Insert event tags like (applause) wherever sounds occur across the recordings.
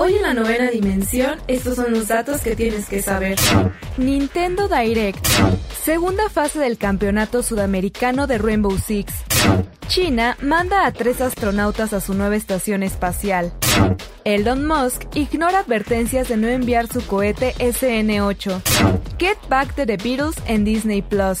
Hoy en la novena dimensión, estos son los datos que tienes que saber. Nintendo Direct. Segunda fase del campeonato sudamericano de Rainbow Six. China manda a tres astronautas a su nueva estación espacial. Elon Musk ignora advertencias de no enviar su cohete SN8. Get Back to the Beatles en Disney Plus.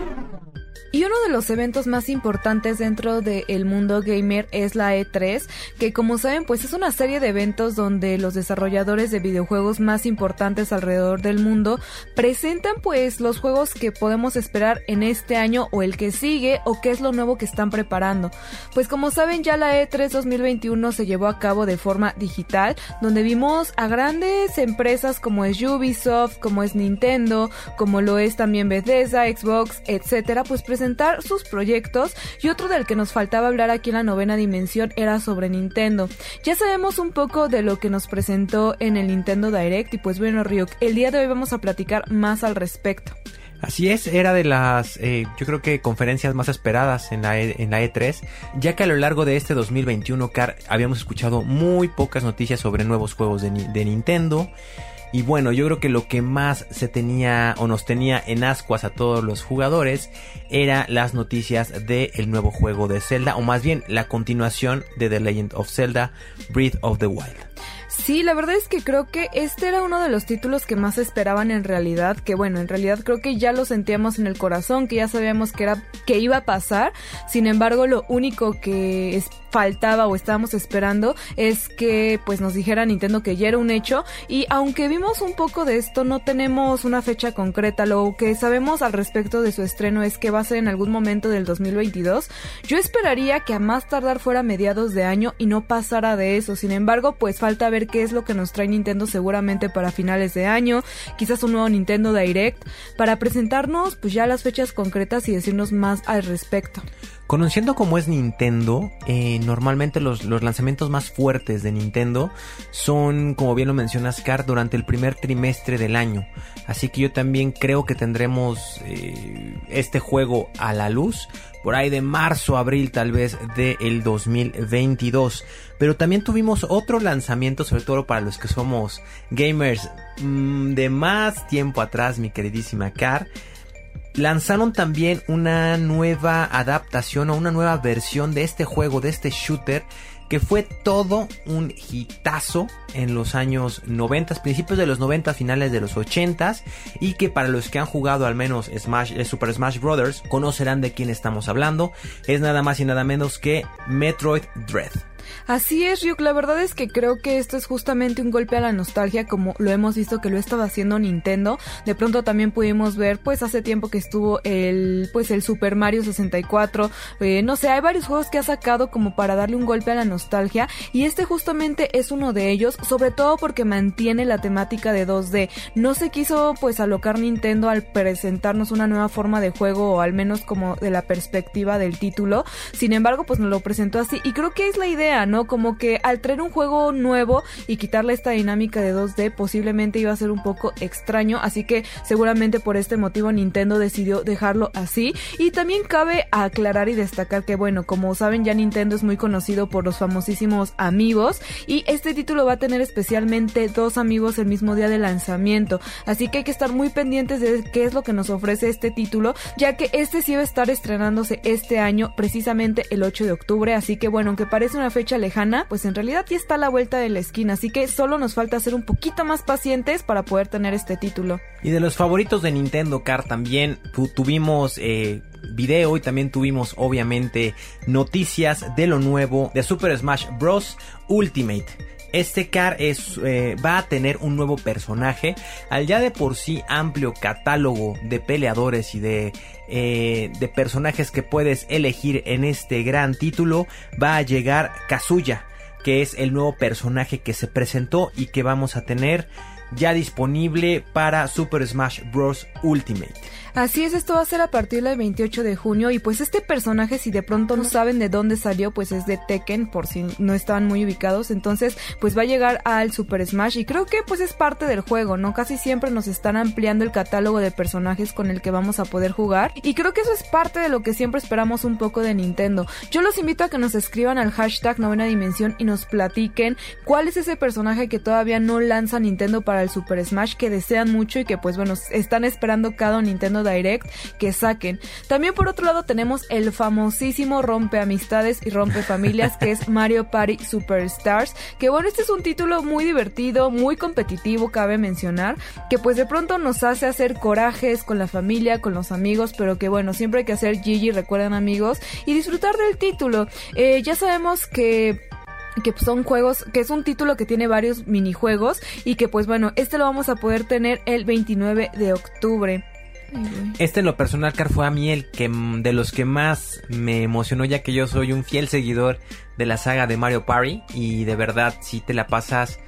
Y uno de los eventos más importantes dentro del mundo gamer es la E3, que como saben pues es una serie de eventos donde los desarrolladores de videojuegos más importantes alrededor del mundo presentan pues los juegos que podemos esperar en este año o el que sigue o qué es lo nuevo que están preparando. Pues como saben ya la E3 2021 se llevó a cabo de forma digital, donde vimos a grandes empresas como es Ubisoft, como es Nintendo, como lo es también Bethesda, Xbox, etcétera, pues presentar sus proyectos y otro del que nos faltaba hablar aquí en la novena dimensión era sobre Nintendo. Ya sabemos un poco de lo que nos presentó en el Nintendo Direct y pues bueno Ryuk, el día de hoy vamos a platicar más al respecto. Así es, era de las, eh, yo creo que conferencias más esperadas en la, e, en la E3, ya que a lo largo de este 2021, Car, habíamos escuchado muy pocas noticias sobre nuevos juegos de, de Nintendo. Y bueno, yo creo que lo que más se tenía o nos tenía en ascuas a todos los jugadores era las noticias del nuevo juego de Zelda, o más bien la continuación de The Legend of Zelda Breath of the Wild. Sí, la verdad es que creo que este era uno de los títulos que más esperaban en realidad, que bueno, en realidad creo que ya lo sentíamos en el corazón, que ya sabíamos que era que iba a pasar. Sin embargo, lo único que es, faltaba o estábamos esperando es que pues nos dijera Nintendo que ya era un hecho y aunque vimos un poco de esto no tenemos una fecha concreta, lo que sabemos al respecto de su estreno es que va a ser en algún momento del 2022. Yo esperaría que a más tardar fuera mediados de año y no pasara de eso. Sin embargo, pues falta ver qué es lo que nos trae Nintendo seguramente para finales de año, quizás un nuevo Nintendo Direct para presentarnos pues ya las fechas concretas y decirnos más al respecto. Conociendo cómo es Nintendo, eh, normalmente los, los, lanzamientos más fuertes de Nintendo son, como bien lo mencionas, Car, durante el primer trimestre del año. Así que yo también creo que tendremos eh, este juego a la luz por ahí de marzo, abril tal vez del 2022. Pero también tuvimos otro lanzamiento, sobre todo para los que somos gamers mmm, de más tiempo atrás, mi queridísima Car lanzaron también una nueva adaptación o una nueva versión de este juego, de este shooter, que fue todo un hitazo en los años 90, principios de los 90, finales de los 80 y que para los que han jugado al menos Smash, eh, Super Smash Bros. conocerán de quién estamos hablando. Es nada más y nada menos que Metroid Dread. Así es, Ryuk. La verdad es que creo que esto es justamente un golpe a la nostalgia, como lo hemos visto que lo estaba haciendo Nintendo. De pronto también pudimos ver, pues hace tiempo que estuvo el, pues el Super Mario 64. Eh, no sé, hay varios juegos que ha sacado como para darle un golpe a la nostalgia. Y este justamente es uno de ellos, sobre todo porque mantiene la temática de 2D. No se quiso pues alocar Nintendo al presentarnos una nueva forma de juego, o al menos como de la perspectiva del título. Sin embargo, pues nos lo presentó así. Y creo que es la idea, ¿no? Como que al traer un juego nuevo y quitarle esta dinámica de 2D posiblemente iba a ser un poco extraño, así que seguramente por este motivo Nintendo decidió dejarlo así. Y también cabe aclarar y destacar que bueno, como saben ya Nintendo es muy conocido por los famosísimos amigos y este título va a tener especialmente dos amigos el mismo día de lanzamiento, así que hay que estar muy pendientes de qué es lo que nos ofrece este título, ya que este sí va a estar estrenándose este año precisamente el 8 de octubre, así que bueno, aunque parece una fecha lejana, pues en realidad ya está a la vuelta de la esquina, así que solo nos falta ser un poquito más pacientes para poder tener este título. Y de los favoritos de Nintendo Car también tuvimos eh, video y también tuvimos obviamente noticias de lo nuevo de Super Smash Bros. Ultimate. Este car es, eh, va a tener un nuevo personaje. Al ya de por sí amplio catálogo de peleadores y de, eh, de personajes que puedes elegir en este gran título, va a llegar Kazuya, que es el nuevo personaje que se presentó y que vamos a tener ya disponible para Super Smash Bros. Ultimate. Así es, esto va a ser a partir del 28 de junio y pues este personaje si de pronto no saben de dónde salió pues es de Tekken por si no estaban muy ubicados, entonces pues va a llegar al Super Smash y creo que pues es parte del juego, ¿no? Casi siempre nos están ampliando el catálogo de personajes con el que vamos a poder jugar y creo que eso es parte de lo que siempre esperamos un poco de Nintendo. Yo los invito a que nos escriban al hashtag novena dimensión y nos platiquen cuál es ese personaje que todavía no lanza Nintendo para el Super Smash que desean mucho y que pues bueno están esperando cada Nintendo Direct que saquen. También por otro lado tenemos el famosísimo rompe amistades y rompe familias que es (laughs) Mario Party Superstars, que bueno, este es un título muy divertido, muy competitivo, cabe mencionar, que pues de pronto nos hace hacer corajes con la familia, con los amigos, pero que bueno, siempre hay que hacer Gigi, recuerden amigos, y disfrutar del título. Eh, ya sabemos que que son juegos, que es un título que tiene varios minijuegos y que pues bueno, este lo vamos a poder tener el 29 de octubre. Este en lo personal, Car, fue a mí el que mm, de los que más me emocionó, ya que yo soy un fiel seguidor de la saga de Mario Party. Y de verdad, si te la pasas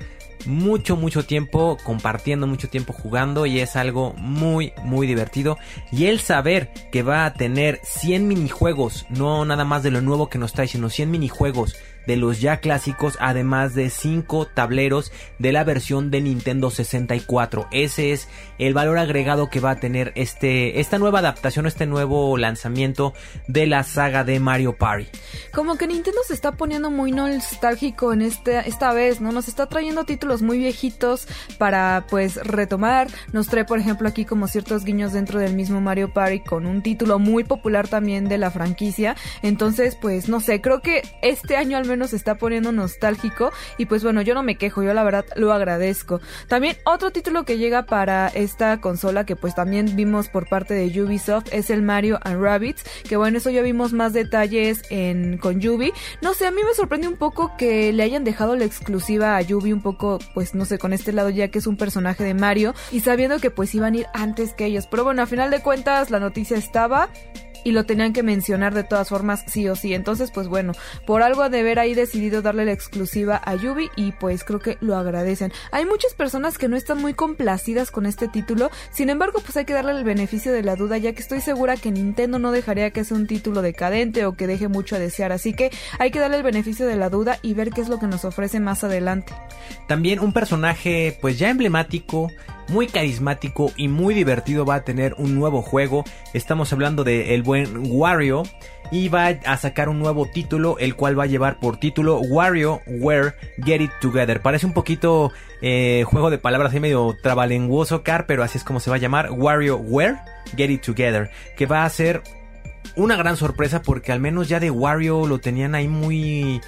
mucho, mucho tiempo compartiendo, mucho tiempo jugando. Y es algo muy, muy divertido. Y el saber que va a tener 100 minijuegos, no nada más de lo nuevo que nos trae, sino 100 minijuegos de los ya clásicos, además de 5 tableros de la versión de Nintendo 64. Ese es el valor agregado que va a tener este, esta nueva adaptación, este nuevo lanzamiento de la saga de Mario Party. Como que Nintendo se está poniendo muy nostálgico en este, esta vez, ¿no? Nos está trayendo títulos muy viejitos para pues retomar. Nos trae, por ejemplo, aquí como ciertos guiños dentro del mismo Mario Party con un título muy popular también de la franquicia. Entonces, pues no sé, creo que este año al menos se está poniendo nostálgico y pues bueno, yo no me quejo, yo la verdad lo agradezco. También otro título que llega para esta consola que pues también vimos por parte de Ubisoft es el Mario and Rabbids, que bueno, eso ya vimos más detalles en con Yubi. No sé, a mí me sorprende un poco que le hayan dejado la exclusiva a Yubi un poco pues no sé, con este lado ya que es un personaje de Mario y sabiendo que pues iban a ir antes que ellos. Pero bueno, a final de cuentas la noticia estaba y lo tenían que mencionar de todas formas sí o sí. Entonces, pues bueno, por algo de haber ahí decidido darle la exclusiva a Yubi y pues creo que lo agradecen. Hay muchas personas que no están muy complacidas con este título, sin embargo, pues hay que darle el beneficio de la duda, ya que estoy segura que Nintendo no dejaría que sea un título decadente o que deje mucho a desear, así que hay que darle el beneficio de la duda y ver qué es lo que nos ofrece más adelante. También un personaje pues ya emblemático muy carismático y muy divertido va a tener un nuevo juego. Estamos hablando de el buen Wario y va a sacar un nuevo título, el cual va a llevar por título Wario Where Get It Together. Parece un poquito eh, juego de palabras ahí medio trabalenguoso, car, pero así es como se va a llamar Wario Where Get It Together, que va a ser una gran sorpresa porque al menos ya de Wario lo tenían ahí muy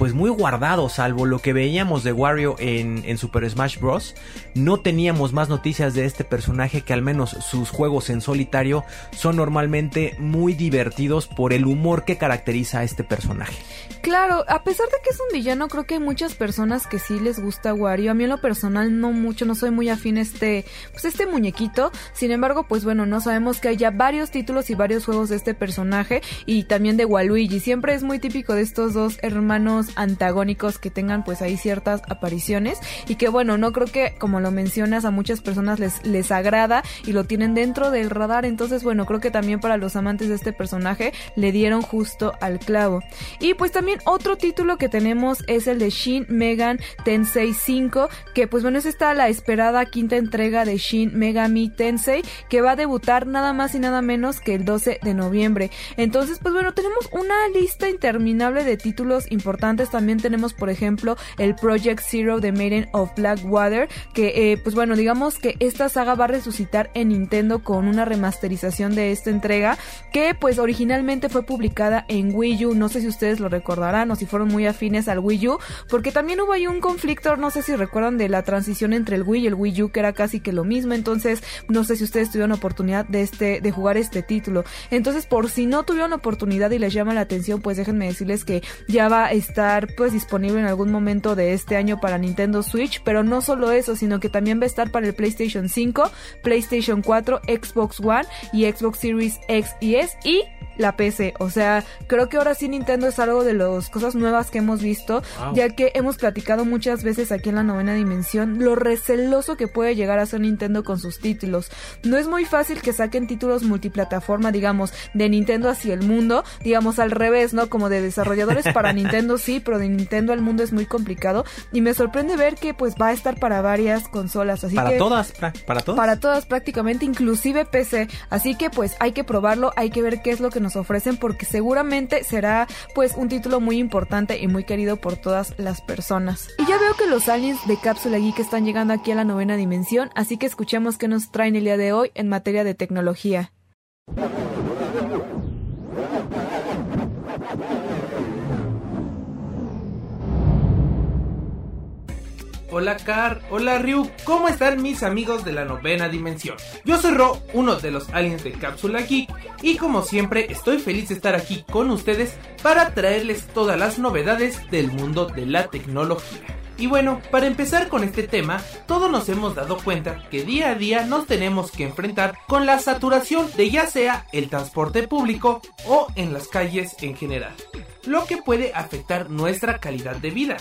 pues muy guardado, salvo lo que veíamos de Wario en, Super Smash Bros. No teníamos más noticias de este personaje que al menos sus juegos en solitario son normalmente muy divertidos por el humor que caracteriza a este personaje. Claro, a pesar de que es un villano, creo que hay muchas personas que sí les gusta Wario. A mí en lo personal no mucho, no soy muy afín a este, pues este muñequito. Sin embargo, pues bueno, no sabemos que hay ya varios títulos y varios juegos de este personaje y también de Waluigi. Siempre es muy típico de estos dos hermanos antagónicos que tengan pues ahí ciertas apariciones y que bueno, no creo que como lo mencionas a muchas personas les, les agrada y lo tienen dentro del radar, entonces bueno, creo que también para los amantes de este personaje le dieron justo al clavo. Y pues también otro título que tenemos es el de Shin Megan Tensei 5, que pues bueno, es esta la esperada quinta entrega de Shin Megami Tensei que va a debutar nada más y nada menos que el 12 de noviembre. Entonces, pues bueno, tenemos una lista interminable de títulos importantes también tenemos, por ejemplo, el Project Zero de Maiden of Blackwater, que eh, pues bueno, digamos que esta saga va a resucitar en Nintendo con una remasterización de esta entrega que pues originalmente fue publicada en Wii U, no sé si ustedes lo recordarán o si fueron muy afines al Wii U, porque también hubo ahí un conflicto, no sé si recuerdan de la transición entre el Wii y el Wii U que era casi que lo mismo, entonces no sé si ustedes tuvieron oportunidad de este de jugar este título. Entonces, por si no tuvieron oportunidad y les llama la atención, pues déjenme decirles que ya va a estar pues disponible en algún momento de este año para Nintendo Switch, pero no solo eso, sino que también va a estar para el PlayStation 5, PlayStation 4, Xbox One y Xbox Series X y S y la PC. O sea, creo que ahora sí Nintendo es algo de las cosas nuevas que hemos visto, ya que hemos platicado muchas veces aquí en la novena dimensión lo receloso que puede llegar a ser Nintendo con sus títulos. No es muy fácil que saquen títulos multiplataforma, digamos, de Nintendo hacia el mundo, digamos al revés, ¿no? Como de desarrolladores para (laughs) Nintendo sí, pero de Nintendo al mundo es muy complicado y me sorprende ver que pues va a estar para varias consolas, así para que todas, para todas. Para todas prácticamente, inclusive PC, así que pues hay que probarlo, hay que ver qué es lo que nos ofrecen porque seguramente será pues un título muy importante y muy querido por todas las personas. Y ya veo que los aliens de Cápsula Geek están llegando aquí a la novena dimensión, así que escuchemos qué nos traen el día de hoy en materia de tecnología. Hola Car, hola Ryu, ¿cómo están mis amigos de la novena dimensión? Yo soy Ro, uno de los aliens de Cápsula Geek, y como siempre estoy feliz de estar aquí con ustedes para traerles todas las novedades del mundo de la tecnología. Y bueno, para empezar con este tema, todos nos hemos dado cuenta que día a día nos tenemos que enfrentar con la saturación de ya sea el transporte público o en las calles en general, lo que puede afectar nuestra calidad de vida.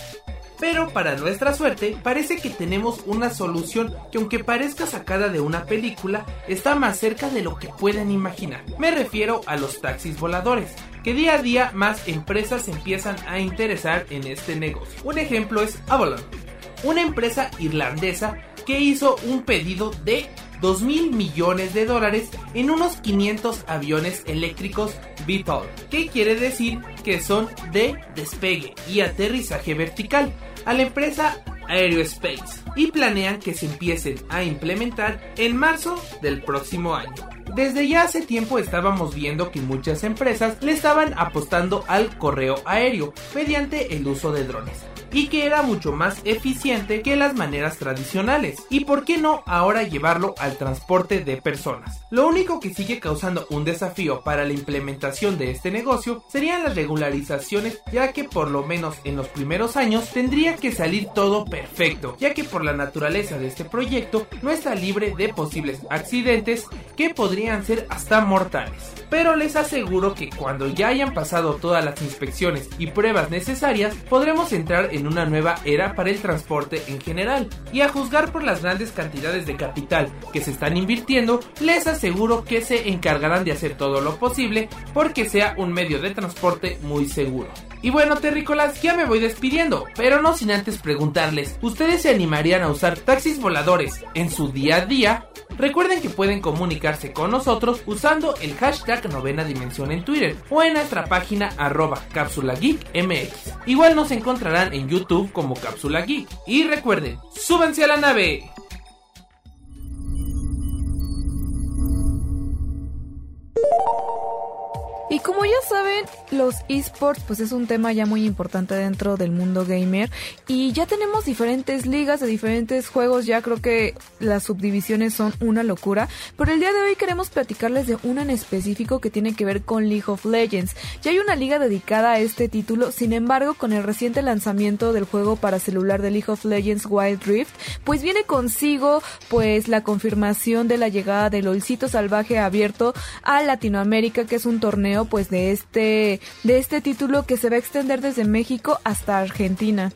Pero para nuestra suerte, parece que tenemos una solución que aunque parezca sacada de una película, está más cerca de lo que pueden imaginar. Me refiero a los taxis voladores, que día a día más empresas empiezan a interesar en este negocio. Un ejemplo es Avalon, una empresa irlandesa que hizo un pedido de 2 mil millones de dólares en unos 500 aviones eléctricos VTOL, que quiere decir que son de despegue y aterrizaje vertical, a la empresa Aerospace y planean que se empiecen a implementar en marzo del próximo año. Desde ya hace tiempo estábamos viendo que muchas empresas le estaban apostando al correo aéreo mediante el uso de drones y que era mucho más eficiente que las maneras tradicionales. ¿Y por qué no ahora llevarlo al transporte de personas? Lo único que sigue causando un desafío para la implementación de este negocio serían las regularizaciones, ya que por lo menos en los primeros años tendría que salir todo perfecto, ya que por la naturaleza de este proyecto no está libre de posibles accidentes que podrían ser hasta mortales. Pero les aseguro que cuando ya hayan pasado todas las inspecciones y pruebas necesarias, podremos entrar en una nueva era para el transporte en general. Y a juzgar por las grandes cantidades de capital que se están invirtiendo, les aseguro que se encargarán de hacer todo lo posible porque sea un medio de transporte muy seguro. Y bueno, terrícolas, ya me voy despidiendo, pero no sin antes preguntarles, ¿ustedes se animarían a usar taxis voladores en su día a día? Recuerden que pueden comunicarse con nosotros usando el hashtag novena dimensión en Twitter o en nuestra página arroba cápsula geek mx. Igual nos encontrarán en YouTube como cápsula geek. Y recuerden, súbanse a la nave. Y como ya saben, los esports pues es un tema ya muy importante dentro del mundo gamer. Y ya tenemos diferentes ligas de diferentes juegos, ya creo que las subdivisiones son una locura, pero el día de hoy queremos platicarles de una en específico que tiene que ver con League of Legends. Ya hay una liga dedicada a este título, sin embargo, con el reciente lanzamiento del juego para celular de League of Legends Wild Rift, pues viene consigo pues la confirmación de la llegada del Olcito Salvaje abierto a Latinoamérica, que es un torneo pues de este de este título que se va a extender desde México hasta Argentina.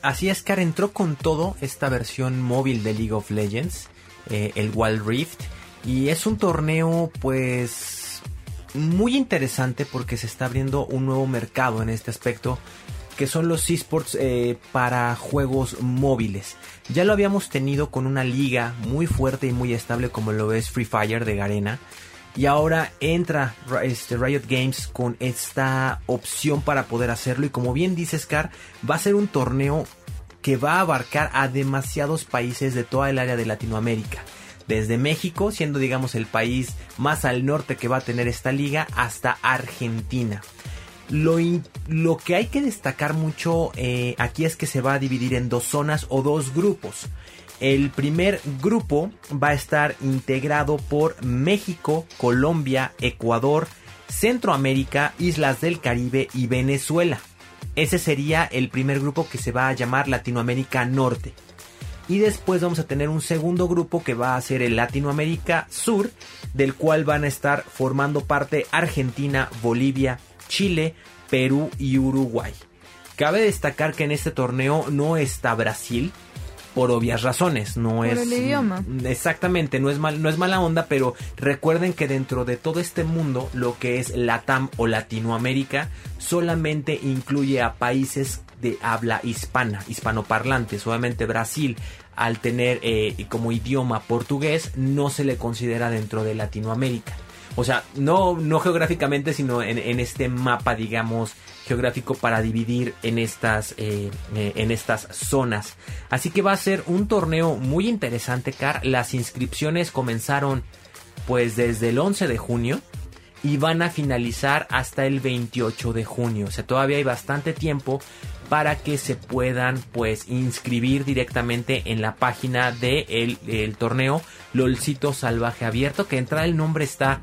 Así es, Car entró con todo esta versión móvil de League of Legends, eh, el Wild Rift, y es un torneo pues muy interesante porque se está abriendo un nuevo mercado en este aspecto que son los esports eh, para juegos móviles. Ya lo habíamos tenido con una liga muy fuerte y muy estable como lo es Free Fire de Garena Y ahora entra este, Riot Games con esta opción para poder hacerlo. Y como bien dice Scar, va a ser un torneo que va a abarcar a demasiados países de toda el área de Latinoamérica. Desde México, siendo digamos el país más al norte que va a tener esta liga, hasta Argentina. Lo, lo que hay que destacar mucho eh, aquí es que se va a dividir en dos zonas o dos grupos. El primer grupo va a estar integrado por México, Colombia, Ecuador, Centroamérica, Islas del Caribe y Venezuela. Ese sería el primer grupo que se va a llamar Latinoamérica Norte. Y después vamos a tener un segundo grupo que va a ser el Latinoamérica Sur, del cual van a estar formando parte Argentina, Bolivia, Chile, Perú y Uruguay. Cabe destacar que en este torneo no está Brasil, por obvias razones. No por es. el idioma. Exactamente, no es, mal, no es mala onda, pero recuerden que dentro de todo este mundo, lo que es Latam o Latinoamérica, solamente incluye a países de habla hispana, hispanoparlantes. Obviamente Brasil, al tener eh, como idioma portugués, no se le considera dentro de Latinoamérica. O sea, no, no geográficamente, sino en, en este mapa, digamos, geográfico para dividir en estas, eh, eh, en estas zonas. Así que va a ser un torneo muy interesante, Car. Las inscripciones comenzaron pues desde el 11 de junio y van a finalizar hasta el 28 de junio. O sea, todavía hay bastante tiempo para que se puedan pues inscribir directamente en la página del de el torneo LOLcito Salvaje Abierto que entra el nombre está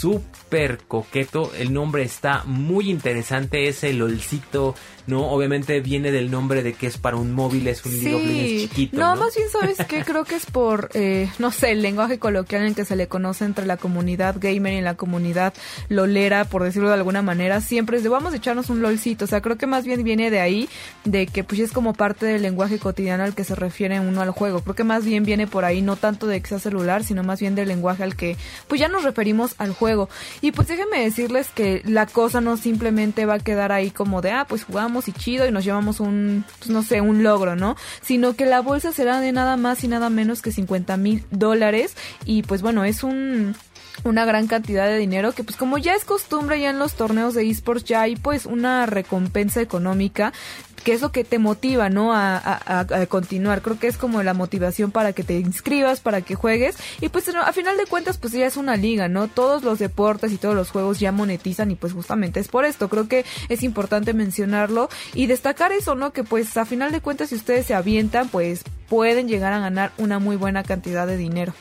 súper coqueto. El nombre está muy interesante. Es el olcito, ¿no? Obviamente viene del nombre de que es para un móvil, es un sí. chiquito. No, ¿no? más bien, ¿sabes qué? Creo que es por, eh, no sé, el lenguaje coloquial en que se le conoce entre la comunidad gamer y la comunidad lolera, por decirlo de alguna manera. Siempre es de vamos a echarnos un lolcito. O sea, creo que más bien viene de ahí, de que pues es como parte del lenguaje cotidiano al que se refiere uno al juego. Creo que más bien viene por ahí, no tanto de que sea celular, sino más bien del lenguaje al que pues ya nos referimos al juego. Y pues déjenme decirles que la cosa no simplemente va a quedar ahí como de, ah, pues jugamos y chido y nos llevamos un, pues no sé, un logro, ¿no? Sino que la bolsa será de nada más y nada menos que 50 mil dólares y pues bueno, es un una gran cantidad de dinero que pues como ya es costumbre ya en los torneos de esports ya hay pues una recompensa económica que es lo que te motiva, ¿no? A, a, a, continuar. Creo que es como la motivación para que te inscribas, para que juegues. Y pues a final de cuentas, pues ya es una liga, ¿no? Todos los deportes y todos los juegos ya monetizan y pues justamente es por esto. Creo que es importante mencionarlo y destacar eso, ¿no? Que pues a final de cuentas, si ustedes se avientan, pues pueden llegar a ganar una muy buena cantidad de dinero.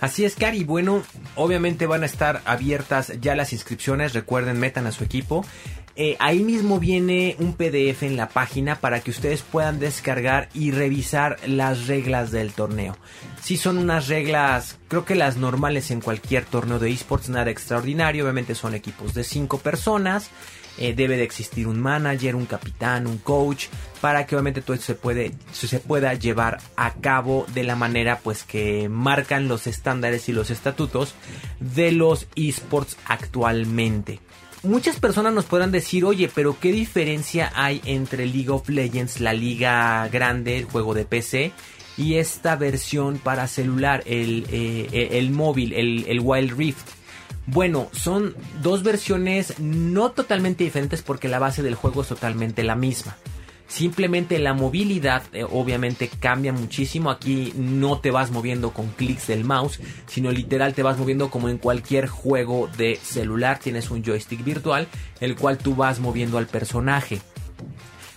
Así es, Cari. Bueno, obviamente van a estar abiertas ya las inscripciones. Recuerden, metan a su equipo. Eh, ahí mismo viene un PDF en la página para que ustedes puedan descargar y revisar las reglas del torneo. Si son unas reglas, creo que las normales en cualquier torneo de esports, nada extraordinario. Obviamente son equipos de 5 personas. Eh, debe de existir un manager, un capitán, un coach, para que obviamente todo esto se, se pueda llevar a cabo de la manera pues que marcan los estándares y los estatutos de los esports actualmente. Muchas personas nos podrán decir, oye, pero ¿qué diferencia hay entre League of Legends, la liga grande, el juego de PC, y esta versión para celular, el, eh, el móvil, el, el Wild Rift? Bueno, son dos versiones no totalmente diferentes porque la base del juego es totalmente la misma. Simplemente la movilidad eh, obviamente cambia muchísimo. Aquí no te vas moviendo con clics del mouse, sino literal te vas moviendo como en cualquier juego de celular. Tienes un joystick virtual, el cual tú vas moviendo al personaje.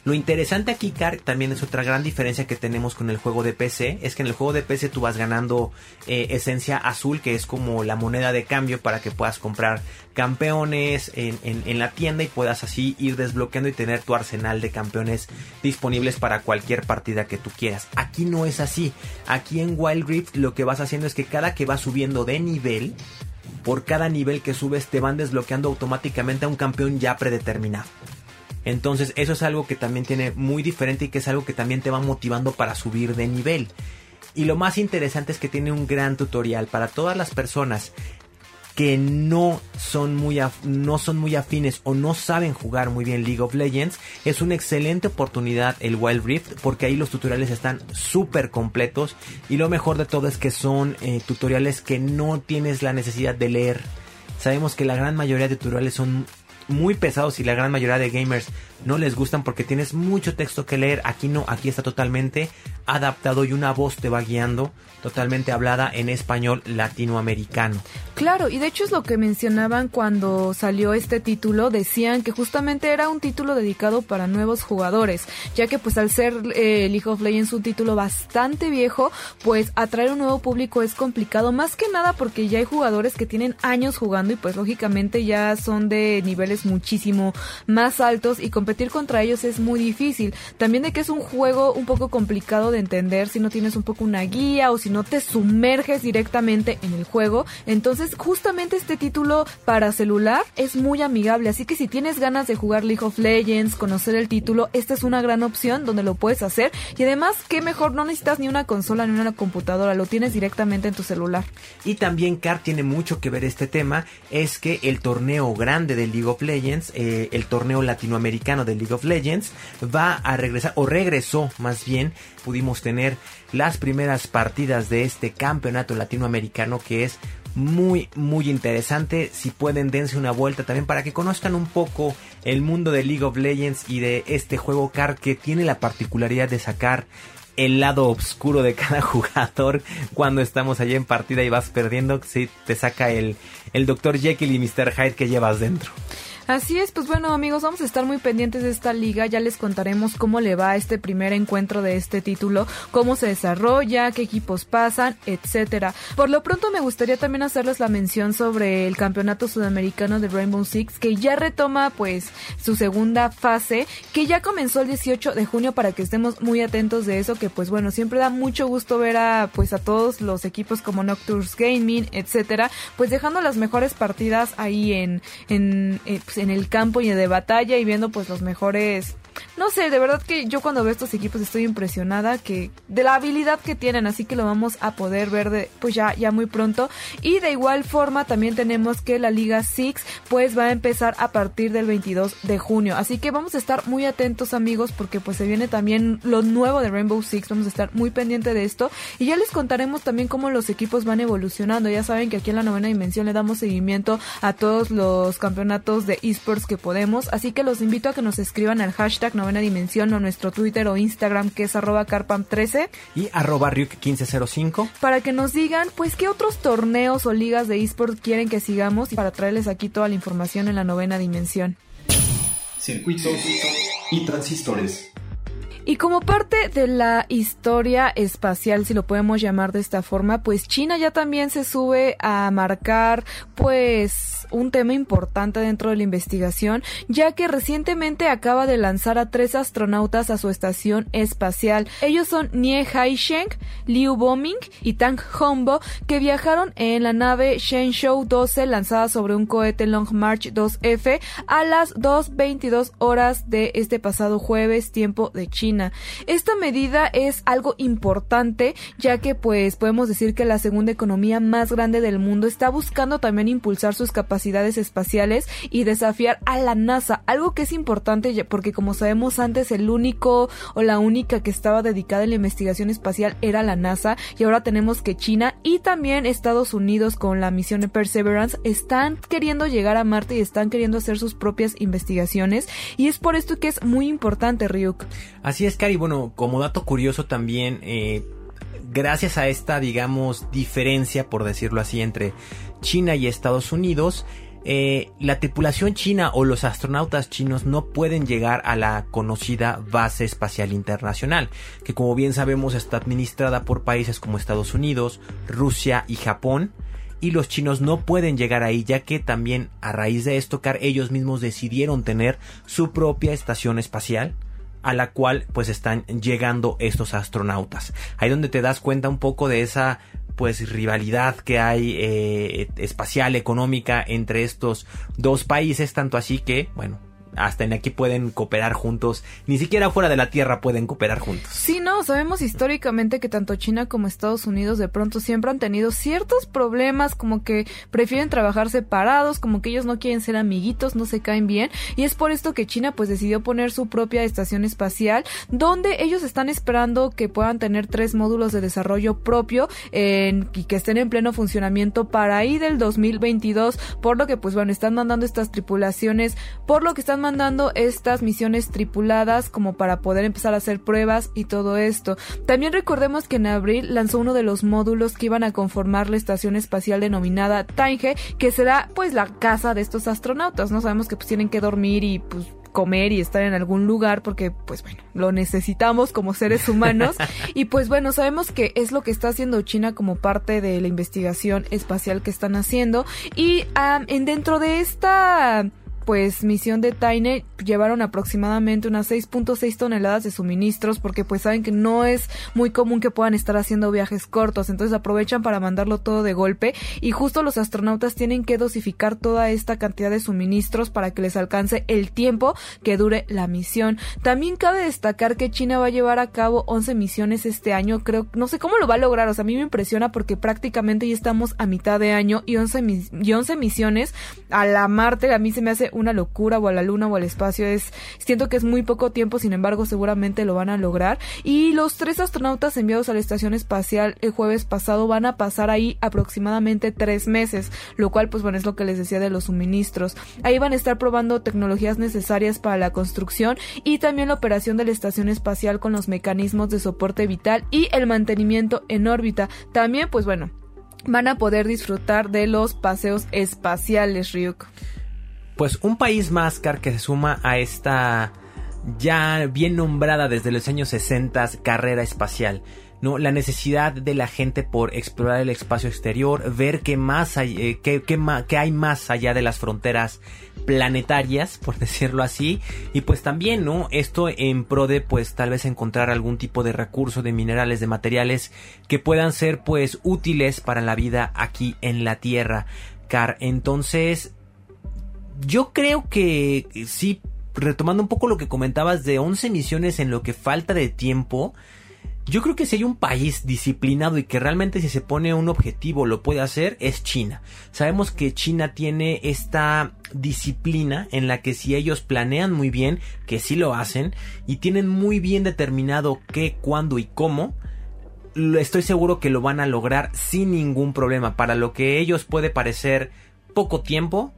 Lo interesante aquí, Car, también es otra gran diferencia que tenemos con el juego de PC, es que en el juego de PC tú vas ganando eh, esencia azul, que es como la moneda de cambio para que puedas comprar campeones en, la tienda y puedas así ir desbloqueando y tener tu arsenal de campeones disponibles para cualquier partida que tú quieras. Aquí no es así. Aquí en Wild Rift lo que vas haciendo es que cada que vas subiendo de nivel, por cada nivel que subes te van desbloqueando automáticamente a un campeón ya predeterminado. Entonces eso es algo que también tiene muy diferente y que es algo que también te va motivando para subir de nivel. Y lo más interesante es que tiene un gran tutorial para todas las personas que no son muy no son muy afines o no saben jugar muy bien League of Legends, es una excelente oportunidad el Wild Rift porque ahí los tutoriales están súper completos y lo mejor de todo es que son eh, tutoriales que no tienes la necesidad de leer. Sabemos que la gran mayoría de tutoriales son muy pesados y la gran mayoría de gamers no les gustan porque tienes mucho texto que leer. Aquí no, aquí está totalmente adaptado y una voz te va guiando totalmente hablada en español latinoamericano. Claro, y de hecho es lo que mencionaban cuando salió este título, decían que justamente era un título dedicado para nuevos jugadores, ya que pues al ser eh, League of Legends un título bastante viejo, pues atraer un nuevo público es complicado, más que nada porque ya hay jugadores que tienen años jugando y pues lógicamente ya son de niveles muchísimo más altos y competir contra ellos es muy difícil. También de que es un juego un poco complicado de entender si no tienes un poco una guía o si no te sumerges directamente en el juego. Entonces, justamente este título para celular es muy amigable. Así que si tienes ganas de jugar League of Legends, conocer el título, esta es una gran opción donde lo puedes hacer. Y además, qué mejor, no necesitas ni una consola ni una computadora, lo tienes directamente en tu celular. Y también, Car, tiene mucho que ver este tema, es que el torneo grande de League of Legends, eh, el torneo latinoamericano de League of Legends, va a regresar, o regresó más bien, pudimos tener las primeras partidas de este campeonato latinoamericano que es muy muy interesante si pueden dense una vuelta también para que conozcan un poco el mundo de League of Legends y de este juego car que tiene la particularidad de sacar el lado oscuro de cada (laughs) jugador cuando estamos allá en partida y vas perdiendo, si te saca el, el Dr. Jekyll y Mr. Hyde que llevas dentro. Así es, pues bueno amigos, vamos a estar muy pendientes de esta liga, ya les contaremos cómo le va este primer encuentro de este título, cómo se desarrolla, qué equipos pasan, etcétera. Por lo pronto me gustaría también hacerles la mención sobre el Campeonato Sudamericano de Rainbow Six, que ya retoma pues su segunda fase, que ya comenzó el 18 de junio para que estemos muy atentos de eso, que pues bueno, siempre da mucho gusto ver a pues a todos los equipos como Nocturnes Gaming, etcétera, pues dejando las mejores partidas ahí en, en eh, en el campo y de batalla y viendo pues los mejores no sé, de verdad que yo cuando veo estos equipos estoy impresionada que de la habilidad que tienen, así que lo vamos a poder ver de, pues ya ya muy pronto. Y de igual forma también tenemos que la Liga Six pues va a empezar a partir del 22 de junio, así que vamos a estar muy atentos amigos porque pues se viene también lo nuevo de Rainbow Six, vamos a estar muy pendiente de esto. Y ya les contaremos también cómo los equipos van evolucionando, ya saben que aquí en la novena dimensión le damos seguimiento a todos los campeonatos de esports que podemos, así que los invito a que nos escriban al hashtag novena dimensión o nuestro Twitter o Instagram que es arroba carpam13 y arroba ryuk1505 para que nos digan pues qué otros torneos o ligas de esports quieren que sigamos y para traerles aquí toda la información en la novena dimensión. Circuitos y transistores. Y como parte de la historia espacial, si lo podemos llamar de esta forma, pues China ya también se sube a marcar pues un tema importante dentro de la investigación, ya que recientemente acaba de lanzar a tres astronautas a su estación espacial. Ellos son Nie Haisheng, Liu Boming y Tang Hongbo, que viajaron en la nave Shenzhou 12 lanzada sobre un cohete Long March 2F a las 2.22 horas de este pasado jueves, tiempo de China. Esta medida es algo importante ya que pues podemos decir que la segunda economía más grande del mundo está buscando también impulsar sus capacidades espaciales y desafiar a la NASA, algo que es importante porque como sabemos antes el único o la única que estaba dedicada a la investigación espacial era la NASA y ahora tenemos que China y también Estados Unidos con la misión de Perseverance están queriendo llegar a Marte y están queriendo hacer sus propias investigaciones y es por esto que es muy importante Ryuk. Así es, Cari. Bueno, como dato curioso también, eh, gracias a esta, digamos, diferencia, por decirlo así, entre China y Estados Unidos, eh, la tripulación china o los astronautas chinos no pueden llegar a la conocida base espacial internacional, que como bien sabemos está administrada por países como Estados Unidos, Rusia y Japón. Y los chinos no pueden llegar ahí ya que también a raíz de esto ellos mismos decidieron tener su propia estación espacial a la cual pues están llegando estos astronautas. Ahí donde te das cuenta un poco de esa pues rivalidad que hay eh, espacial económica entre estos dos países tanto así que bueno hasta en aquí pueden cooperar juntos, ni siquiera fuera de la Tierra pueden cooperar juntos. Sí, no, sabemos históricamente que tanto China como Estados Unidos de pronto siempre han tenido ciertos problemas, como que prefieren trabajar separados, como que ellos no quieren ser amiguitos, no se caen bien, y es por esto que China pues decidió poner su propia estación espacial, donde ellos están esperando que puedan tener tres módulos de desarrollo propio en, y que estén en pleno funcionamiento para ahí del 2022, por lo que pues bueno, están mandando estas tripulaciones, por lo que están mandando estas misiones tripuladas como para poder empezar a hacer pruebas y todo esto. También recordemos que en abril lanzó uno de los módulos que iban a conformar la estación espacial denominada Tainge, que será pues la casa de estos astronautas, ¿no? Sabemos que pues tienen que dormir y pues comer y estar en algún lugar porque pues bueno, lo necesitamos como seres humanos (laughs) y pues bueno, sabemos que es lo que está haciendo China como parte de la investigación espacial que están haciendo y en dentro de esta pues misión de Taine llevaron aproximadamente unas 6.6 toneladas de suministros porque pues saben que no es muy común que puedan estar haciendo viajes cortos, entonces aprovechan para mandarlo todo de golpe y justo los astronautas tienen que dosificar toda esta cantidad de suministros para que les alcance el tiempo que dure la misión. También cabe destacar que China va a llevar a cabo 11 misiones este año, creo, no sé cómo lo va a lograr, o sea, a mí me impresiona porque prácticamente ya estamos a mitad de año y 11, y 11 misiones a la Marte, a mí se me hace una locura o a la luna o al espacio es siento que es muy poco tiempo sin embargo seguramente lo van a lograr. Y los tres astronautas enviados a la estación espacial el jueves pasado van a pasar ahí aproximadamente tres meses lo cual pues bueno es lo que les decía de los suministros. Ahí van a estar probando tecnologías necesarias para la construcción y también la operación de la estación espacial con los mecanismos de soporte vital y el mantenimiento en órbita. También pues bueno van a poder disfrutar de los paseos espaciales, Ryuk pues un país más, Car, que se suma a esta ya bien nombrada desde los años 60 carrera espacial. ¿no? La necesidad de la gente por explorar el espacio exterior, ver qué más hay, eh, qué, qué, hay más allá de las fronteras planetarias, (laughs) por decirlo así, y pues también, ¿no? Esto en pro de, pues, tal vez encontrar algún tipo de recurso de minerales, de materiales que puedan ser, pues, útiles para la vida aquí en la Tierra. Car, entonces, yo creo que sí, retomando un poco lo que comentabas de 11 misiones en lo que falta de tiempo, yo creo que si hay un país disciplinado y que realmente si se pone un objetivo lo puede hacer, es China. Sabemos que China tiene esta disciplina en la que si ellos planean muy bien, que sí lo hacen, y tienen muy bien determinado qué, cuándo y cómo, estoy seguro que lo van a lograr sin ningún problema. Para lo que ellos puede parecer poco tiempo,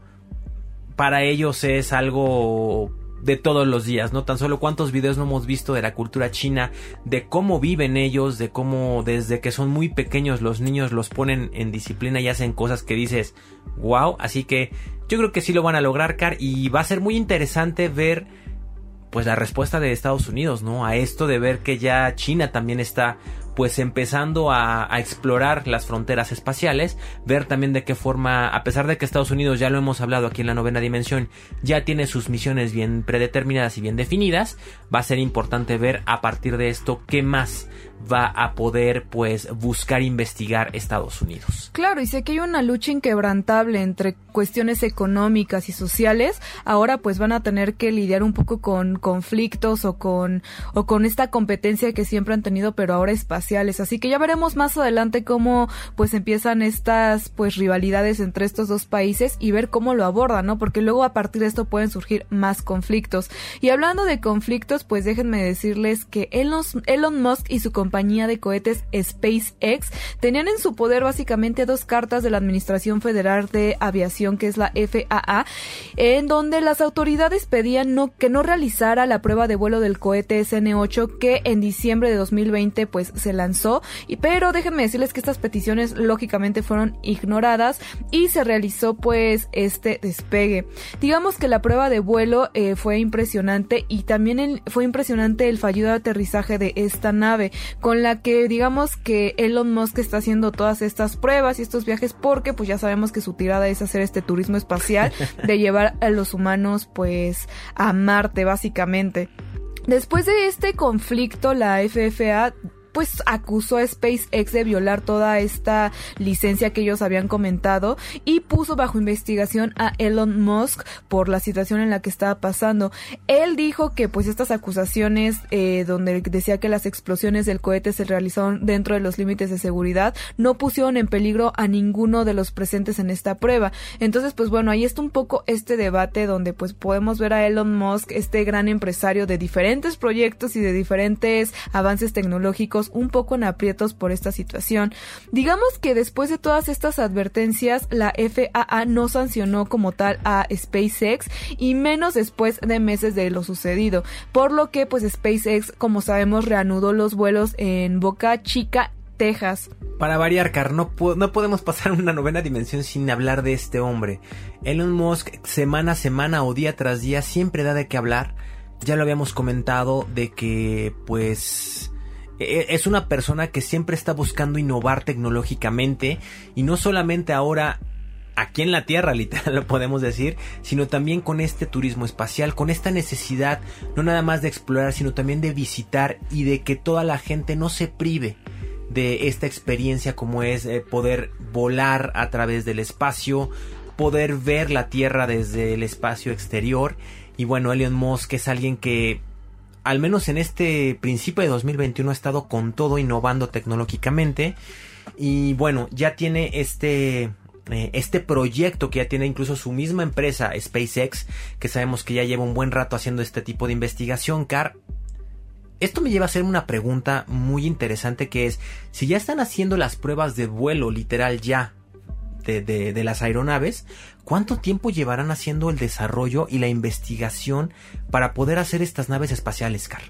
para ellos es algo de todos los días, ¿no? Tan solo cuántos videos no hemos visto de la cultura china, de cómo viven ellos, de cómo desde que son muy pequeños los niños los ponen en disciplina y hacen cosas que dices, wow, así que yo creo que sí lo van a lograr, Car, y va a ser muy interesante ver pues la respuesta de Estados Unidos, ¿no? A esto de ver que ya China también está pues empezando a, explorar las fronteras espaciales, ver también de qué forma, a pesar de que Estados Unidos ya lo hemos hablado aquí en la novena dimensión, ya tiene sus misiones bien predeterminadas y bien definidas, va a ser importante ver a partir de esto qué más va a poder pues buscar investigar Estados Unidos. Claro, y sé que hay una lucha inquebrantable entre cuestiones económicas y sociales, ahora pues van a tener que lidiar un poco con conflictos o con o con esta competencia que siempre han tenido, pero ahora espaciales, así que ya veremos más adelante cómo pues empiezan estas pues rivalidades entre estos dos países y ver cómo lo abordan, ¿no? Porque luego a partir de esto pueden surgir más conflictos. Y hablando de conflictos, pues déjenme decirles que Elon, Elon Musk y su compañía de cohetes SpaceX tenían en su poder básicamente dos cartas de la Administración Federal de Aviación, que es la FAA, en donde las autoridades pedían no, que no realizara la prueba de vuelo del cohete SN8 que en diciembre de 2020 pues se lanzó, y, pero déjenme decirles que estas peticiones lógicamente fueron ignoradas y se realizó pues este despegue. Digamos que la prueba de vuelo eh, fue impresionante y también fue impresionante el fallido aterrizaje de esta nave con la que digamos que Elon Musk está haciendo todas estas pruebas y estos viajes porque pues ya sabemos que su tirada es hacer este turismo espacial (laughs) de llevar a los humanos pues a Marte básicamente. Después de este conflicto, la FFA pues acusó a SpaceX de violar toda esta licencia que ellos habían comentado y puso bajo investigación a Elon Musk por la situación en la que estaba pasando. Él dijo que pues estas acusaciones eh, donde decía que las explosiones del cohete se realizaron dentro de los límites de seguridad no pusieron en peligro a ninguno de los presentes en esta prueba. Entonces pues bueno, ahí está un poco este debate donde pues podemos ver a Elon Musk, este gran empresario de diferentes proyectos y de diferentes avances tecnológicos un poco en aprietos por esta situación. Digamos que después de todas estas advertencias, la FAA no sancionó como tal a SpaceX y menos después de meses de lo sucedido, por lo que pues SpaceX, como sabemos, reanudó los vuelos en Boca Chica Texas. Para variar, Car, no, no, podemos pasar una novena dimensión sin hablar de este hombre. Elon Musk, semana a semana o día tras día, siempre da de qué hablar. Ya lo habíamos comentado de que, pues, es una persona que siempre está buscando innovar tecnológicamente y no solamente ahora aquí en la Tierra, (laughs) literal lo podemos decir, sino también con este turismo espacial, con esta necesidad no nada más de explorar, sino también de visitar y de que toda la gente no se prive de esta experiencia como es eh, poder volar a través del espacio, poder ver la Tierra desde el espacio exterior. Y bueno, Elon Musk es alguien que al menos en este principio de 2021 ha estado con todo innovando tecnológicamente y bueno, ya tiene este eh, este proyecto que ya tiene incluso su misma empresa SpaceX, que sabemos que ya lleva un buen rato haciendo este tipo de investigación, Car. Esto me lleva a hacer una pregunta muy interesante que es, si ya están haciendo las pruebas de vuelo literal ya de, de las aeronaves, ¿Cuánto tiempo llevarán haciendo el desarrollo y la investigación para poder hacer estas naves espaciales, Car?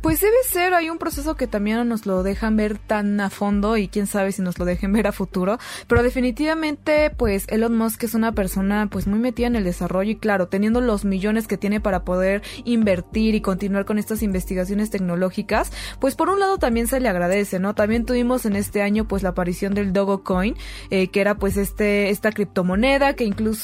Pues debe ser, hay un proceso que también no nos lo dejan ver tan a fondo y quién sabe si nos lo dejen ver a futuro, pero definitivamente pues Elon Musk es una persona pues muy metida en el desarrollo y claro, teniendo los millones que tiene para poder invertir y continuar con estas investigaciones tecnológicas, pues por un lado también se le agradece, ¿no? También tuvimos en este año pues la aparición del Dogecoin, eh, que era pues este esta criptomoneda que incluso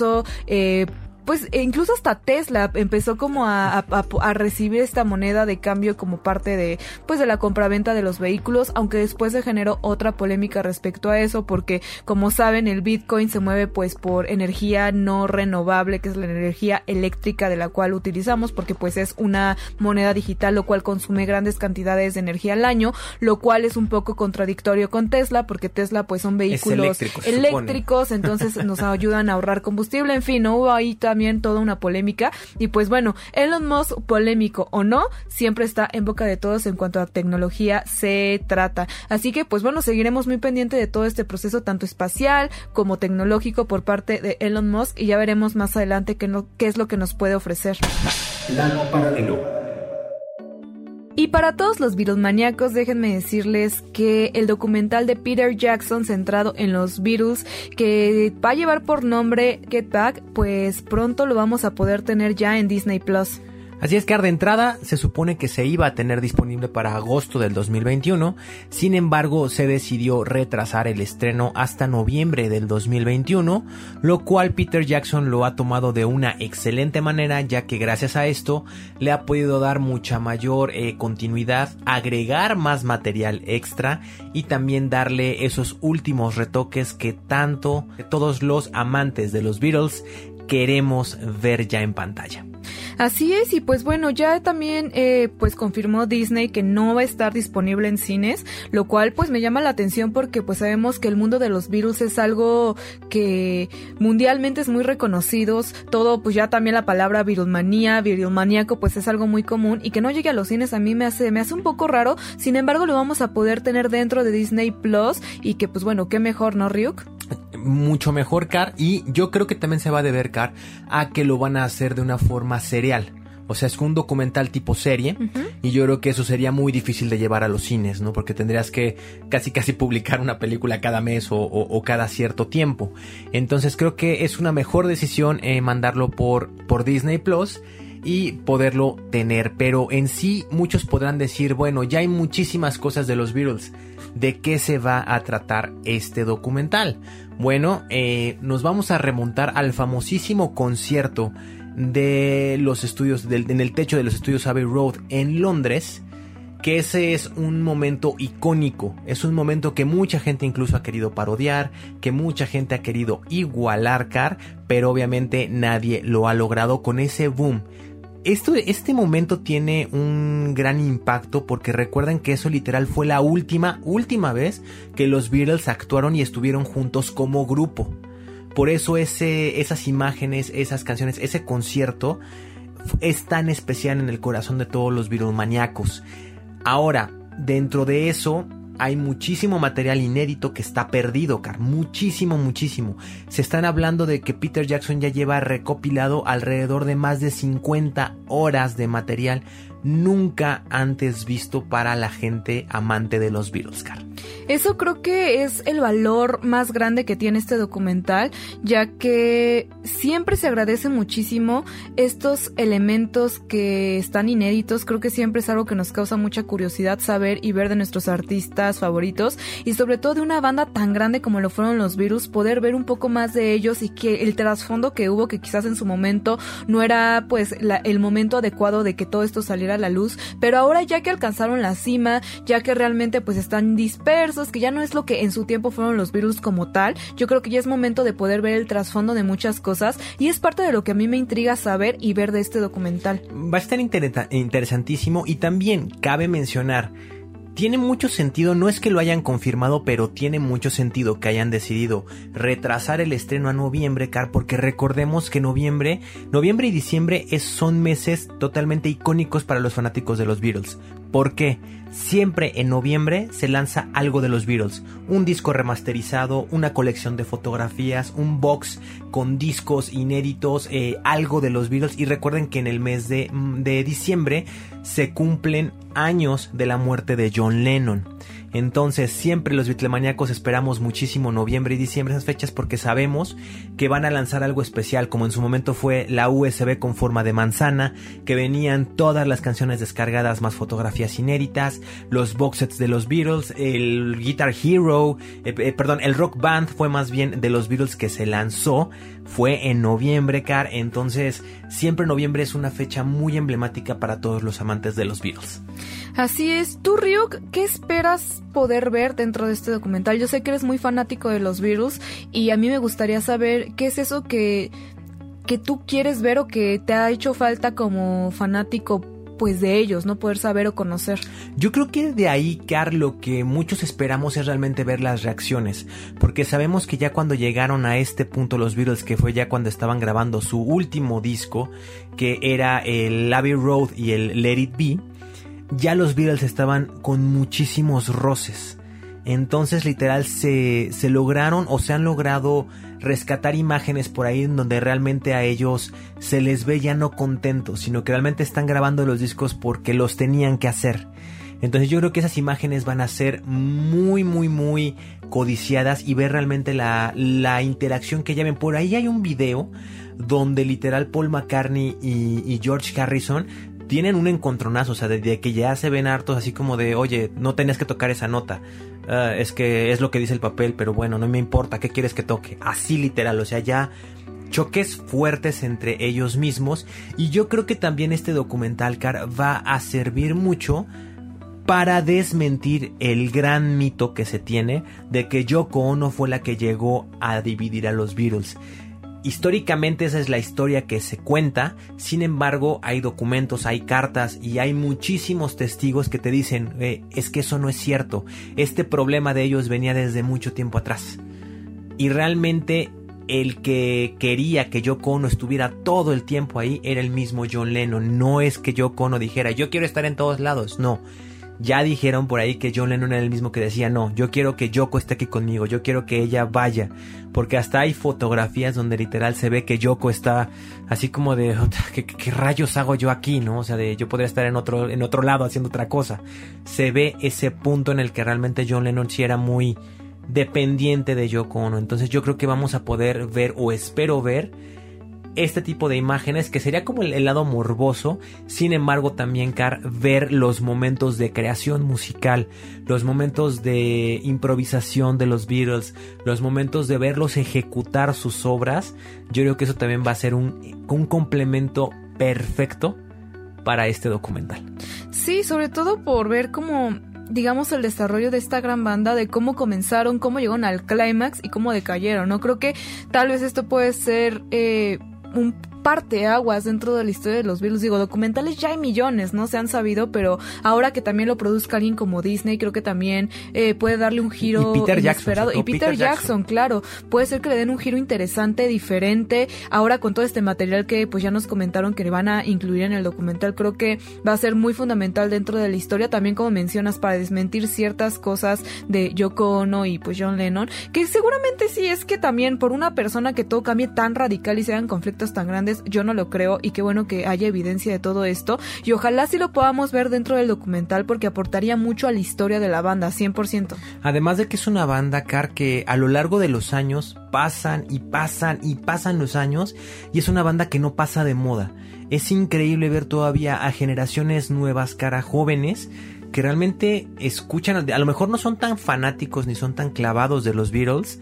eh, pues e incluso hasta Tesla empezó como a, a, recibir esta moneda de cambio como parte de pues de la compraventa de los vehículos aunque después se generó otra polémica respecto a eso porque como saben el Bitcoin se mueve pues por energía no renovable que es la energía eléctrica de la cual utilizamos porque pues es una moneda digital lo cual consume grandes cantidades de energía al año lo cual es un poco contradictorio con Tesla porque Tesla pues son vehículos eléctricos entonces nos (laughs) ayudan a ahorrar combustible en fin no hubo ahí también toda una polémica. Y pues bueno, Elon Musk, polémico o no, siempre está en boca de todos en cuanto a tecnología se trata. Así que pues bueno, seguiremos muy pendiente de todo este proceso, tanto espacial como tecnológico por parte de Elon Musk y ya veremos más adelante qué, no, qué es lo que nos puede ofrecer. Para todos los Beatles déjenme decirles que el documental de Peter Jackson centrado en los Beatles, que va a llevar por nombre Get Back, pues pronto lo vamos a poder tener ya en Disney Plus. Así es que de entrada se supone que se iba a tener disponible para agosto del 2021, sin embargo se decidió retrasar el estreno hasta noviembre del 2021, lo cual Peter Jackson lo ha tomado de una excelente manera ya que gracias a esto le ha podido dar mucha mayor eh, continuidad, agregar más material extra y también darle esos últimos retoques que tanto todos los amantes de los Beatles queremos ver ya en pantalla. Así es, y pues bueno, ya también eh, pues confirmó Disney que no va a estar disponible en cines, lo cual pues me llama la atención porque pues sabemos que el mundo de los virus es algo que mundialmente es muy reconocido, todo pues ya también la palabra virulmanía, virulmaníaco pues es algo muy común y que no llegue a los cines a mí me hace, me hace un poco raro, sin embargo lo vamos a poder tener dentro de Disney Plus y que pues bueno, qué mejor, ¿no, Ryuk? Mucho mejor Car y yo creo que también se va a deber Car a que lo van a hacer de una forma serial. O sea, es un documental tipo serie y yo creo que eso sería muy difícil de llevar a los cines, ¿no? Porque tendrías que casi casi publicar una película cada mes o, cada cierto tiempo. Entonces creo que es una mejor decisión eh, mandarlo por, por Disney Plus y poderlo tener. Pero en sí muchos podrán decir, bueno, ya hay muchísimas cosas de los Beatles. ¿De qué se va a tratar este documental? Bueno, eh, nos vamos a remontar al famosísimo concierto de los estudios, en el techo de los estudios Abbey Road en Londres, que ese es un momento icónico, es un momento que mucha gente incluso ha querido parodiar, que mucha gente ha querido igualar Car, pero obviamente nadie lo ha logrado con ese boom. Este momento tiene un gran impacto porque recuerden que eso literal fue la última, última vez que los Beatles actuaron y estuvieron juntos como grupo. Por eso esas imágenes, esas canciones, ese concierto es tan especial en el corazón de todos los Beatles maníacos. Ahora, dentro de eso hay muchísimo material inédito que está perdido, Car. Muchísimo, muchísimo. Se están hablando de que Peter Jackson ya lleva recopilado alrededor de más de 50 horas de material nunca antes visto para la gente amante de los Beatles, Car. Eso creo que es el valor más grande que tiene este documental, ya que siempre se agradece muchísimo estos elementos que están inéditos. Creo que siempre es algo que nos causa mucha curiosidad saber y ver de nuestros artistas favoritos y sobre todo de una banda tan grande como lo fueron los Virus, poder ver un poco más de ellos y que el trasfondo que hubo, que quizás en su momento no era pues el momento adecuado de que todo esto saliera la luz, pero ahora ya que alcanzaron la cima, ya que realmente pues están dispersos, que ya no es lo que en su tiempo fueron los virus como tal. Yo creo que ya es momento de poder ver el trasfondo de muchas cosas y es parte de lo que a mí me intriga saber y ver de este documental. Va a estar interesantísimo y también cabe mencionar tiene mucho sentido, no es que lo hayan confirmado, pero tiene mucho sentido que hayan decidido retrasar el estreno a noviembre, Car, porque recordemos que noviembre, noviembre y diciembre son meses totalmente icónicos para los fanáticos de los Beatles. ¿Por qué? Siempre en noviembre se lanza algo de los Beatles, un disco remasterizado, una colección de fotografías, un box con discos inéditos, eh, algo de los Beatles y recuerden que en el mes de, mm, de diciembre se cumplen años de la muerte de John Lennon. Entonces siempre los Beatlemaníacos esperamos muchísimo noviembre y diciembre esas fechas porque sabemos que van a lanzar algo especial como en su momento fue la USB con forma de manzana, que venían todas las canciones descargadas más fotografías inéditas, los box sets de los Beatles, el Guitar Hero, eh, eh, perdón, el Rock Band fue más bien de los Beatles que se lanzó, fue en noviembre, Car, entonces siempre noviembre es una fecha muy emblemática para todos los amantes de los Beatles. Así es. Tú, Ryuk, ¿qué esperas poder ver dentro de este documental? Yo sé que eres muy fanático de los virus y a mí me gustaría saber qué es eso que, que tú quieres ver o que te ha hecho falta como fanático pues de ellos, no poder saber o conocer. Yo creo que de ahí, Car, lo que muchos esperamos es realmente ver las reacciones, porque sabemos que ya cuando llegaron a este punto los Beatles, que fue ya cuando estaban grabando su último disco, que era el Abbey Road y el Let It Be, ya los Beatles estaban con muchísimos roces. Entonces literal se, se lograron o se han logrado rescatar imágenes por ahí en donde realmente a ellos se les ve ya no contentos, sino que realmente están grabando los discos porque los tenían que hacer. Entonces yo creo que esas imágenes van a ser muy, muy, muy codiciadas y ver realmente la, la interacción que ven Por ahí hay un video donde literal Paul McCartney y George Harrison tienen un encontronazo, o sea, de, que ya se ven hartos así como de, oye, no tenías que tocar esa nota. Ah, es que es lo que dice el papel, pero bueno, no me importa, ¿qué quieres que toque? Así literal, o sea, ya choques fuertes entre ellos mismos. Y yo creo que también este documental, Car, va a servir mucho para desmentir el gran mito que se tiene de que Yoko Ono fue la que llegó a dividir a los Beatles. Históricamente esa es la historia que se cuenta, sin embargo hay documentos, hay cartas y hay muchísimos testigos que te dicen eh, es que eso no es cierto, este problema de ellos venía desde mucho tiempo atrás. Y realmente el que quería que Yoko Ono estuviera todo el tiempo ahí era el mismo John Lennon, no es que Yoko Ono dijera yo quiero estar en todos lados, no ya dijeron por ahí que John Lennon era el mismo que decía, no, yo quiero que Yoko esté aquí conmigo, yo quiero que ella vaya, porque hasta hay fotografías donde literal se ve que Yoko está así como de, ¿qué, qué rayos hago yo aquí? ¿No? O sea, de yo podría estar en otro, en otro lado haciendo otra cosa. Se ve ese punto en el que realmente John Lennon sí era muy dependiente de Yoko Ono. Entonces yo creo que vamos a poder ver, o espero ver, este tipo de imágenes que sería como el, lado morboso, sin embargo también Car ver los momentos de creación musical, los momentos de improvisación de los Beatles, los momentos de verlos ejecutar sus obras, yo creo que eso también va a ser un, un complemento perfecto para este documental. Sí, sobre todo por ver cómo digamos, el desarrollo de esta gran banda, de cómo comenzaron, cómo llegaron al clímax y cómo decayeron, ¿no? Creo que tal vez esto puede ser eh, un parte aguas dentro de la historia de los Beatles. Digo, documentales ya hay millones, ¿no? Se han sabido, pero ahora que también lo produzca alguien como Disney, creo que también eh, puede darle un giro y Peter inesperado. Jackson, y Peter, Peter Jackson, Jackson. claro. Puede ser que le den un giro interesante, diferente. Ahora con todo este material que pues ya nos comentaron que le van a incluir en el documental, creo que va a ser muy fundamental dentro de la historia. También como mencionas, para desmentir ciertas cosas de Yoko Ono y pues John Lennon, que seguramente sí es que también por una persona que todo cambie tan radical y sean conflictos tan grandes, yo no lo creo y qué bueno que haya evidencia de todo esto y ojalá sí lo podamos ver dentro del documental porque aportaría mucho a la historia de la banda, 100%. Además de que es una banda, Car, que a lo largo de los años pasan y pasan y pasan los años y es una banda que no pasa de moda. Es increíble ver todavía a generaciones nuevas, cara jóvenes, que realmente escuchan, a lo mejor no son tan fanáticos ni son tan clavados de los Beatles,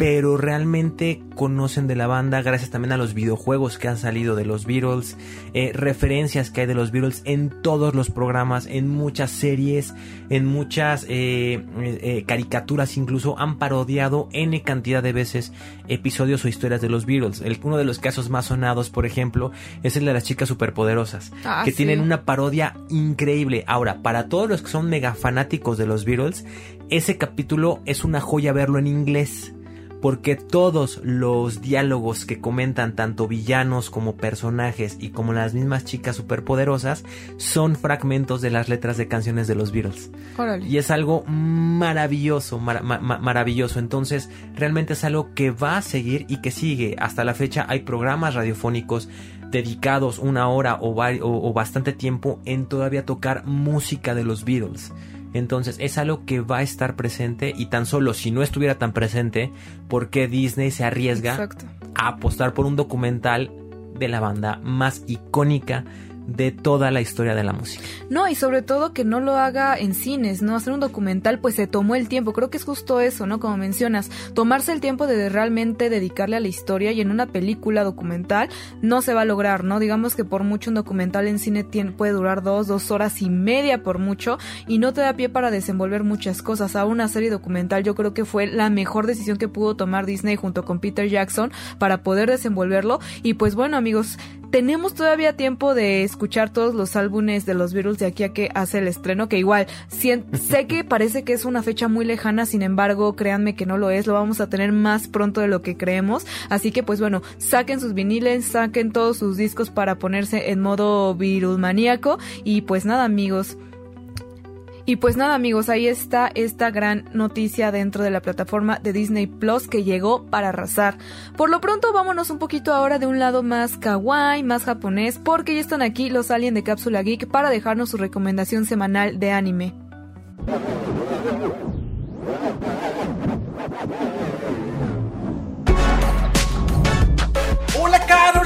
pero realmente conocen de la banda gracias también a los videojuegos que han salido de los Beatles, eh, referencias que hay de los Beatles en todos los programas, en muchas series, en muchas eh, eh, caricaturas incluso han parodiado n cantidad de veces episodios o historias de los Beatles. El, uno de los casos más sonados, por ejemplo, es el de las chicas superpoderosas, Ah, que sí. tienen una parodia increíble. Ahora, para todos los que son mega fanáticos de los Beatles, ese capítulo es una joya verlo en inglés porque todos los diálogos que comentan tanto villanos como personajes y como las mismas chicas superpoderosas son fragmentos de las letras de canciones de los Beatles. Órale. Y es algo maravilloso, mar- ma- ma- maravilloso. Entonces, realmente es algo que va a seguir y que sigue. Hasta la fecha hay programas radiofónicos dedicados una hora o, vari- o- o bastante tiempo en todavía tocar música de los Beatles. Entonces es algo que va a estar presente y tan solo si no estuviera tan presente, ¿por qué Disney se arriesga Exacto. a apostar por un documental de la banda más icónica de toda la historia de la música? No, y sobre todo que no lo haga en cines, ¿no? Hacer un documental, pues se tomó el tiempo. Creo que es justo eso, ¿no? Como mencionas, tomarse el tiempo de realmente dedicarle a la historia y en una película documental no se va a lograr, ¿no? Digamos que por mucho un documental en cine tiene, puede durar dos, dos horas y media por mucho y no te da pie para desenvolver muchas cosas. A una serie documental yo creo que fue la mejor decisión que pudo tomar Disney junto con Peter Jackson para poder desenvolverlo. Y pues bueno, amigos, tenemos todavía tiempo de escuchar todos los álbumes de los Beatles de aquí a que hace el estreno, que igual (laughs) sé que parece que es una fecha muy lejana, sin embargo, créanme que no lo es, lo vamos a tener más pronto de lo que creemos, así que pues bueno, saquen sus viniles, saquen todos sus discos para ponerse en modo Beatlemaníaco y pues nada amigos, y pues nada amigos, ahí está esta gran noticia dentro de la plataforma de Disney Plus que llegó para arrasar. Por lo pronto vámonos un poquito ahora de un lado más kawaii, más japonés, porque ya están aquí los aliens de Cápsula Geek para dejarnos su recomendación semanal de anime.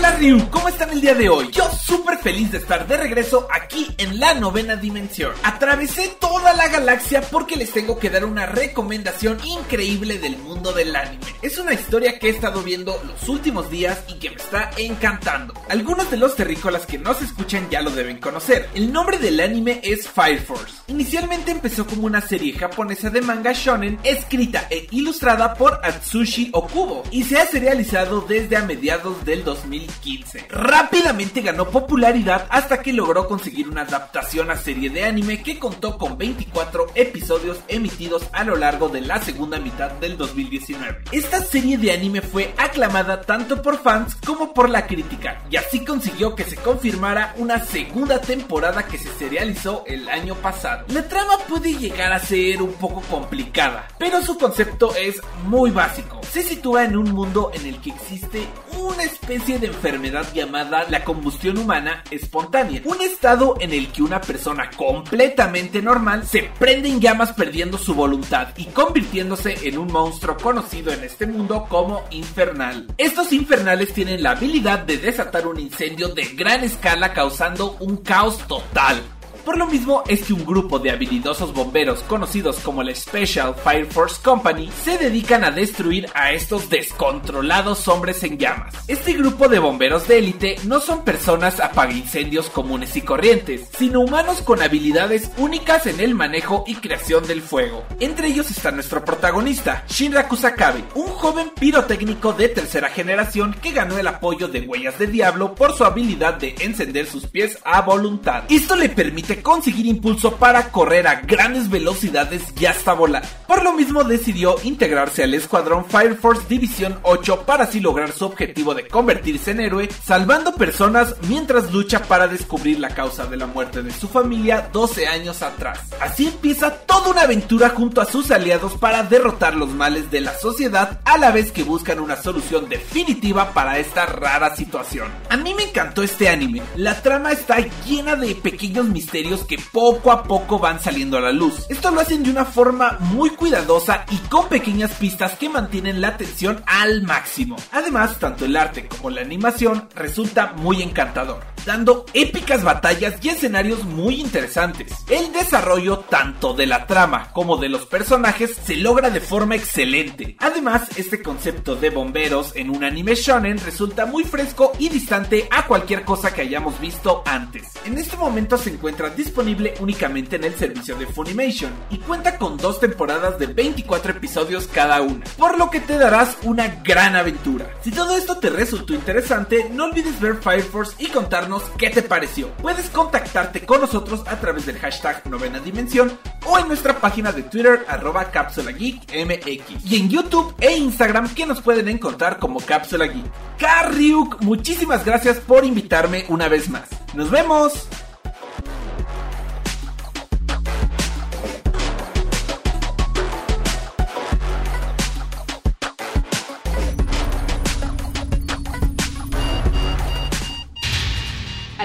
Hola Ryu, ¿cómo están el día de hoy? Yo súper feliz de estar de regreso aquí en la novena dimensión. Atravesé toda la galaxia porque les tengo que dar una recomendación increíble del mundo del anime. Es una historia que he estado viendo los últimos días y que me está encantando. Algunos de los terrícolas que nos escuchan ya lo deben conocer. El nombre del anime es Fire Force. Inicialmente empezó como una serie japonesa de manga shonen escrita e ilustrada por Atsushi Okubo y se ha serializado desde a mediados del 2015. Rápidamente ganó popularidad hasta que logró conseguir una adaptación a serie de anime que contó con 24 episodios emitidos a lo largo de la segunda mitad del 2019. Esta serie de anime fue aclamada tanto por fans como por la crítica y así consiguió que se confirmara una segunda temporada que se serializó el año pasado. La trama puede llegar a ser un poco complicada, pero su concepto es muy básico. Se sitúa en un mundo en el que existe una especie de enfermedad llamada la combustión humana espontánea. Un estado en el que una persona completamente normal se prende en llamas perdiendo su voluntad y convirtiéndose en un monstruo conocido en este mundo como infernal. Estos infernales tienen la habilidad de desatar un incendio de gran escala causando un caos total. Por lo mismo es que un grupo de habilidosos bomberos conocidos como la Special Fire Force Company se dedican a destruir a estos descontrolados hombres en llamas. Este grupo de bomberos de élite no son personas incendios comunes y corrientes, sino humanos con habilidades únicas en el manejo y creación del fuego. Entre ellos está nuestro protagonista, Shinra Kusakabe, un joven pirotécnico de tercera generación que ganó el apoyo de Huellas de Diablo por su habilidad de encender sus pies a voluntad. Esto le permite conseguir impulso para correr a grandes velocidades y hasta volar. Por lo mismo decidió integrarse al escuadrón Fire Force División 8 para así lograr su objetivo de convertirse en héroe, salvando personas mientras lucha para descubrir la causa de la muerte de su familia 12 años atrás. Así empieza toda una aventura junto a sus aliados para derrotar los males de la sociedad a la vez que buscan una solución definitiva para esta rara situación. A mí me encantó este anime, la trama está llena de pequeños misterios que poco a poco van saliendo a la luz. Esto lo hacen de una forma muy cuidadosa y con pequeñas pistas que mantienen la atención al máximo. Además, tanto el arte como la animación resulta muy encantador, dando épicas batallas y escenarios muy interesantes. El desarrollo tanto de la trama como de los personajes se logra de forma excelente. Además, este concepto de bomberos en un anime shonen resulta muy fresco y distante a cualquier cosa que hayamos visto antes. En este momento se encuentra disponible únicamente en el servicio de Funimation y cuenta con dos temporadas de 24 episodios cada una, por lo que te darás una gran aventura. Si todo esto te resultó interesante, no olvides ver Fire Force y contarnos qué te pareció. Puedes contactarte con nosotros a través del hashtag novena dimensión o en nuestra página de Twitter arroba Cápsula Geek y en YouTube e Instagram que nos pueden encontrar como Cápsula Geek. Carryuk, muchísimas gracias por invitarme una vez más. ¡Nos vemos!